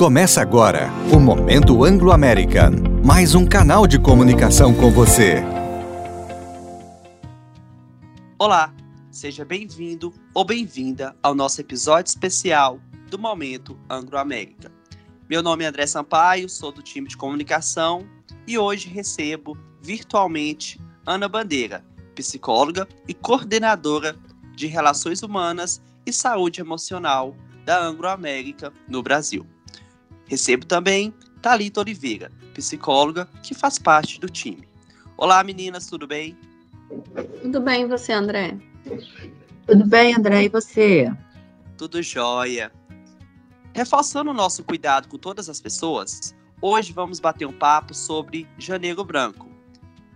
Começa agora o Momento Anglo-American, mais um canal de comunicação com você. Olá, seja bem-vindo ou bem-vinda ao nosso episódio especial do Momento Anglo-América. Meu nome é André Sampaio, sou do time de comunicação e hoje recebo virtualmente Ana Bandeira, psicóloga e coordenadora de Relações Humanas e Saúde Emocional da Anglo-América no Brasil. Recebo também Talita Oliveira, psicóloga que faz parte do time. Olá meninas, tudo bem? Tudo bem, e você, André? Tudo bem, André, e você? Tudo jóia. Reforçando o nosso cuidado com todas as pessoas, hoje vamos bater um papo sobre Janeiro Branco.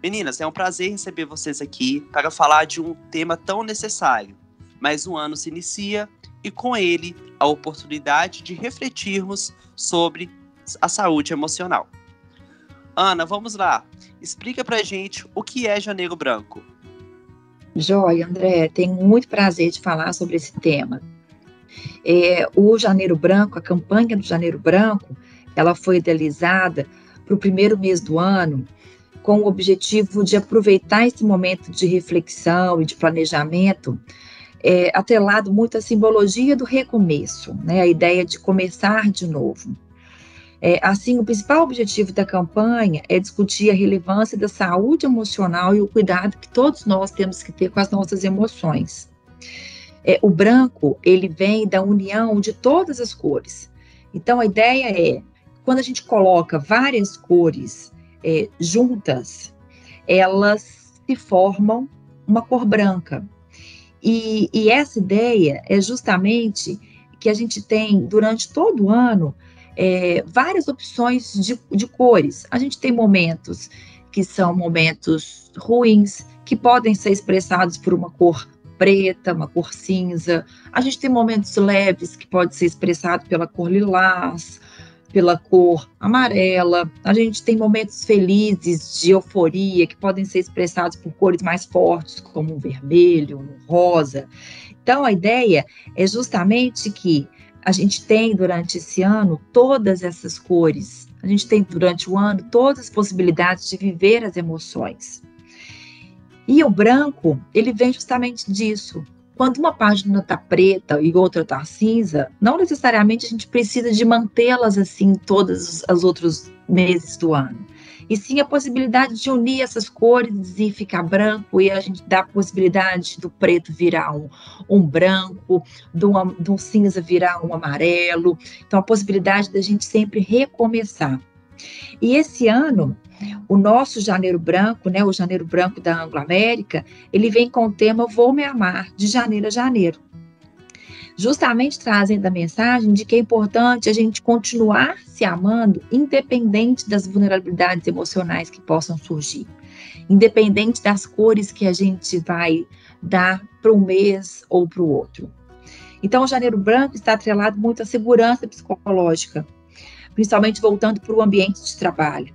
Meninas, é um prazer receber vocês aqui para falar de um tema tão necessário. Mais um ano se inicia e com ele a oportunidade de refletirmos sobre a saúde emocional. Ana, vamos lá. Explica pra gente o que é Janeiro Branco. Joia, André, tenho muito prazer de falar sobre esse tema. É, o Janeiro Branco, a campanha do Janeiro Branco, ela foi idealizada para o primeiro mês do ano com o objetivo de aproveitar esse momento de reflexão e de planejamento é, atrelado muito à simbologia do recomeço, né, a ideia de começar de novo. É, assim, o principal objetivo da campanha é discutir a relevância da saúde emocional e o cuidado que todos nós temos que ter com as nossas emoções. É, o branco, ele vem da união de todas as cores. Então, a ideia é, quando a gente coloca várias cores é, juntas, elas se formam uma cor branca. E, e essa ideia é justamente que a gente tem durante todo o ano é, várias opções de, de cores. A gente tem momentos que são momentos ruins, que podem ser expressados por uma cor preta, uma cor cinza. A gente tem momentos leves que pode ser expressado pela cor lilás, pela cor amarela. A gente tem momentos felizes de euforia que podem ser expressados por cores mais fortes, como o vermelho, o rosa. Então, a ideia é justamente que a gente tem durante esse ano todas essas cores. A gente tem durante o ano todas as possibilidades de viver as emoções. E o branco, ele vem justamente disso, quando uma página está preta e outra está cinza, não necessariamente a gente precisa de mantê-las assim todos os outros meses do ano. E sim a possibilidade de unir essas cores e ficar branco, e a gente dá a possibilidade do preto virar um, um branco, do, do cinza virar um amarelo. Então, a possibilidade da gente sempre recomeçar. E esse ano, o nosso Janeiro Branco, né, o Janeiro Branco da Anglo-América, ele vem com o tema Vou Me Amar, de janeiro a janeiro. Justamente trazendo a mensagem de que é importante a gente continuar se amando, independente das vulnerabilidades emocionais que possam surgir, independente das cores que a gente vai dar para um mês ou para o outro. Então, o Janeiro Branco está atrelado muito à segurança psicológica, principalmente voltando para o ambiente de trabalho.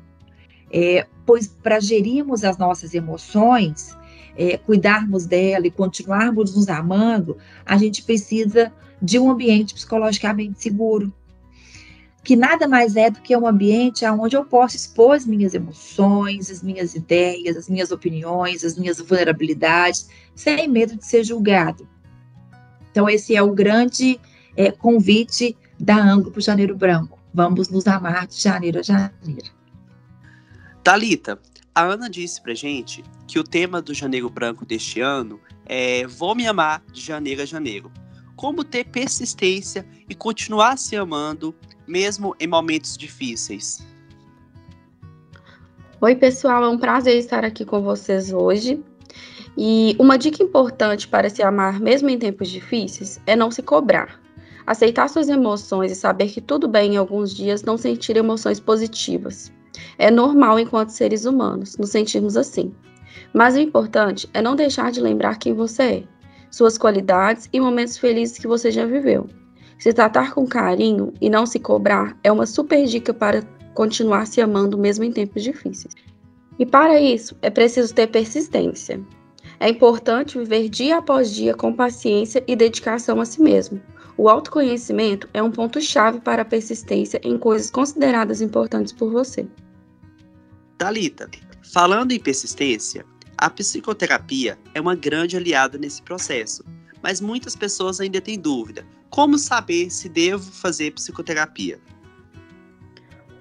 É, pois para gerirmos as nossas emoções, é, cuidarmos dela e continuarmos nos amando, a gente precisa de um ambiente psicologicamente seguro, que nada mais é do que um ambiente onde eu posso expor as minhas emoções, as minhas ideias, as minhas opiniões, as minhas vulnerabilidades, sem medo de ser julgado. Então, esse é o grande é, convite da Anglo para o Janeiro Branco. Vamos nos amar de janeiro a janeiro. Talita, a Ana disse pra gente que o tema do Janeiro Branco deste ano é Vou me amar de janeiro a janeiro. Como ter persistência e continuar se amando mesmo em momentos difíceis? Oi, pessoal, é um prazer estar aqui com vocês hoje. E uma dica importante para se amar mesmo em tempos difíceis é não se cobrar. Aceitar suas emoções e saber que tudo bem em alguns dias não sentir emoções positivas. É normal enquanto seres humanos nos sentirmos assim. Mas o importante é não deixar de lembrar quem você é, suas qualidades e momentos felizes que você já viveu. Se tratar com carinho e não se cobrar é uma super dica para continuar se amando mesmo em tempos difíceis. E para isso, é preciso ter persistência. É importante viver dia após dia com paciência e dedicação a si mesmo. O autoconhecimento é um ponto-chave para a persistência em coisas consideradas importantes por você. Talita, falando em persistência, a psicoterapia é uma grande aliada nesse processo, mas muitas pessoas ainda têm dúvida. Como saber se devo fazer psicoterapia?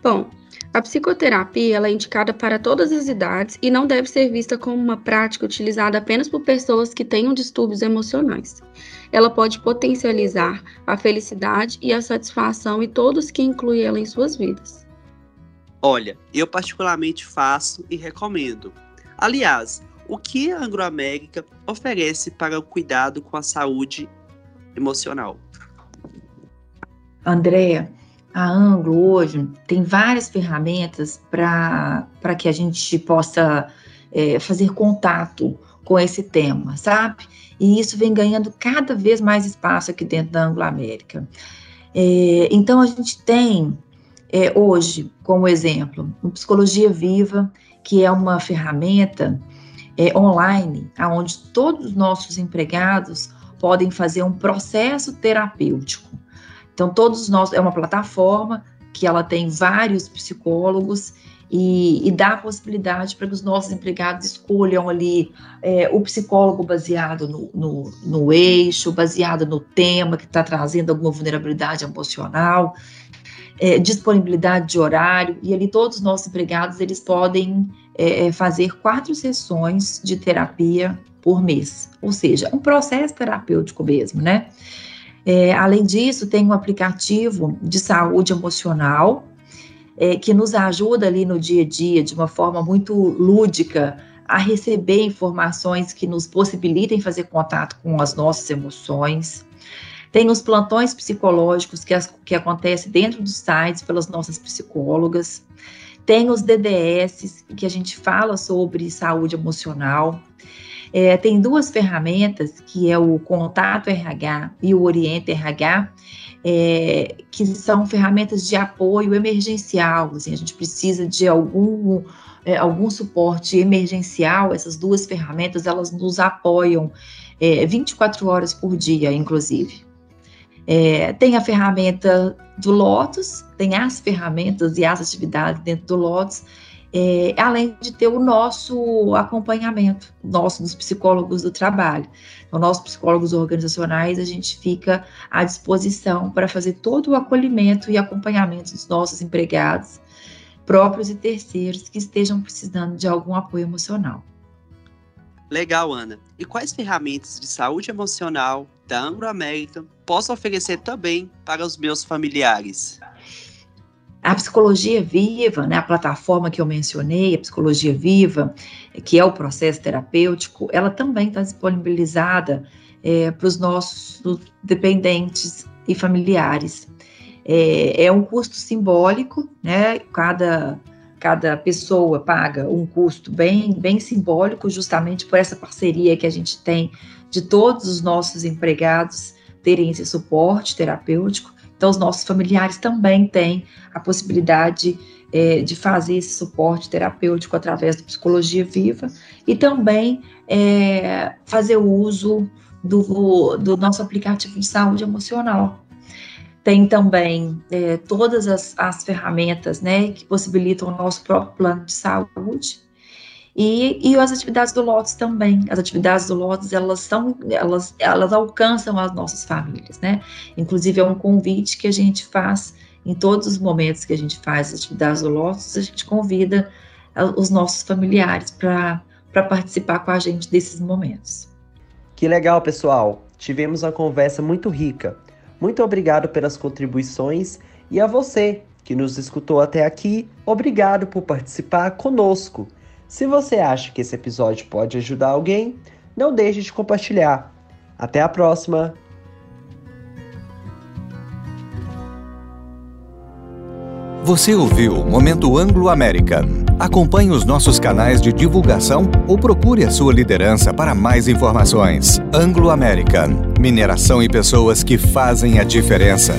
Bom, a psicoterapia ela é indicada para todas as idades e não deve ser vista como uma prática utilizada apenas por pessoas que tenham distúrbios emocionais. Ela pode potencializar a felicidade e a satisfação e todos que incluem ela em suas vidas. Olha, eu particularmente faço e recomendo. Aliás, o que a Anglo-América oferece para o cuidado com a saúde emocional? Andréa, a Anglo hoje tem várias ferramentas para que a gente possa é, fazer contato com esse tema, sabe? E isso vem ganhando cada vez mais espaço aqui dentro da Anglo-América. É, então, a gente tem é, hoje, como exemplo, o Psicologia Viva, que é uma ferramenta é, online, onde todos os nossos empregados podem fazer um processo terapêutico. Então, todos nós, é uma plataforma que ela tem vários psicólogos e, e dá a possibilidade para que os nossos empregados escolham ali é, o psicólogo baseado no, no, no eixo, baseado no tema que está trazendo alguma vulnerabilidade emocional, é, disponibilidade de horário, e ali todos os nossos empregados eles podem é, é, fazer quatro sessões de terapia por mês, ou seja, um processo terapêutico mesmo, né? É, além disso, tem um aplicativo de saúde emocional é, que nos ajuda ali no dia a dia de uma forma muito lúdica a receber informações que nos possibilitem fazer contato com as nossas emoções. Tem os plantões psicológicos que, as, que acontecem dentro dos sites pelas nossas psicólogas. Tem os DDS, que a gente fala sobre saúde emocional. É, tem duas ferramentas, que é o Contato RH e o Oriente RH, é, que são ferramentas de apoio emergencial. Assim, a gente precisa de algum, é, algum suporte emergencial. Essas duas ferramentas, elas nos apoiam 24 é, horas por dia, inclusive. É, tem a ferramenta do Lotus, tem as ferramentas e as atividades dentro do Lotus, é, além de ter o nosso acompanhamento, nosso dos psicólogos do trabalho. Então, nós, psicólogos organizacionais, a gente fica à disposição para fazer todo o acolhimento e acompanhamento dos nossos empregados, próprios e terceiros, que estejam precisando de algum apoio emocional. Legal, Ana. E quais ferramentas de saúde emocional da Anglo American posso oferecer também para os meus familiares? A psicologia viva, né, a plataforma que eu mencionei, a psicologia viva, que é o processo terapêutico, ela também está disponibilizada é, para os nossos dependentes e familiares. É, é, um custo simbólico, né? Cada, cada pessoa paga um custo bem, bem simbólico, justamente por essa parceria que a gente tem de todos os nossos empregados terem esse suporte terapêutico. Então, os nossos familiares também têm a possibilidade é, de fazer esse suporte terapêutico através da psicologia viva e também é, fazer o uso do, do nosso aplicativo de saúde emocional. Tem também é, todas as, as ferramentas né, que possibilitam o nosso próprio plano de saúde e, e as atividades do Lotus também. As atividades do Lotus, elas são, elas, elas alcançam as nossas famílias, né? Inclusive, é um convite que a gente faz em todos os momentos que a gente faz as atividades do Lotus, a gente convida os nossos familiares para participar com a gente desses momentos. Que legal, pessoal! Tivemos uma conversa muito rica. Muito obrigado pelas contribuições e a você que nos escutou até aqui, obrigado por participar conosco. Se você acha que esse episódio pode ajudar alguém, não deixe de compartilhar. Até a próxima! Você ouviu o Momento Anglo-American. Acompanhe os nossos canais de divulgação ou procure a sua liderança para mais informações. Anglo-American. Mineração e pessoas que fazem a diferença.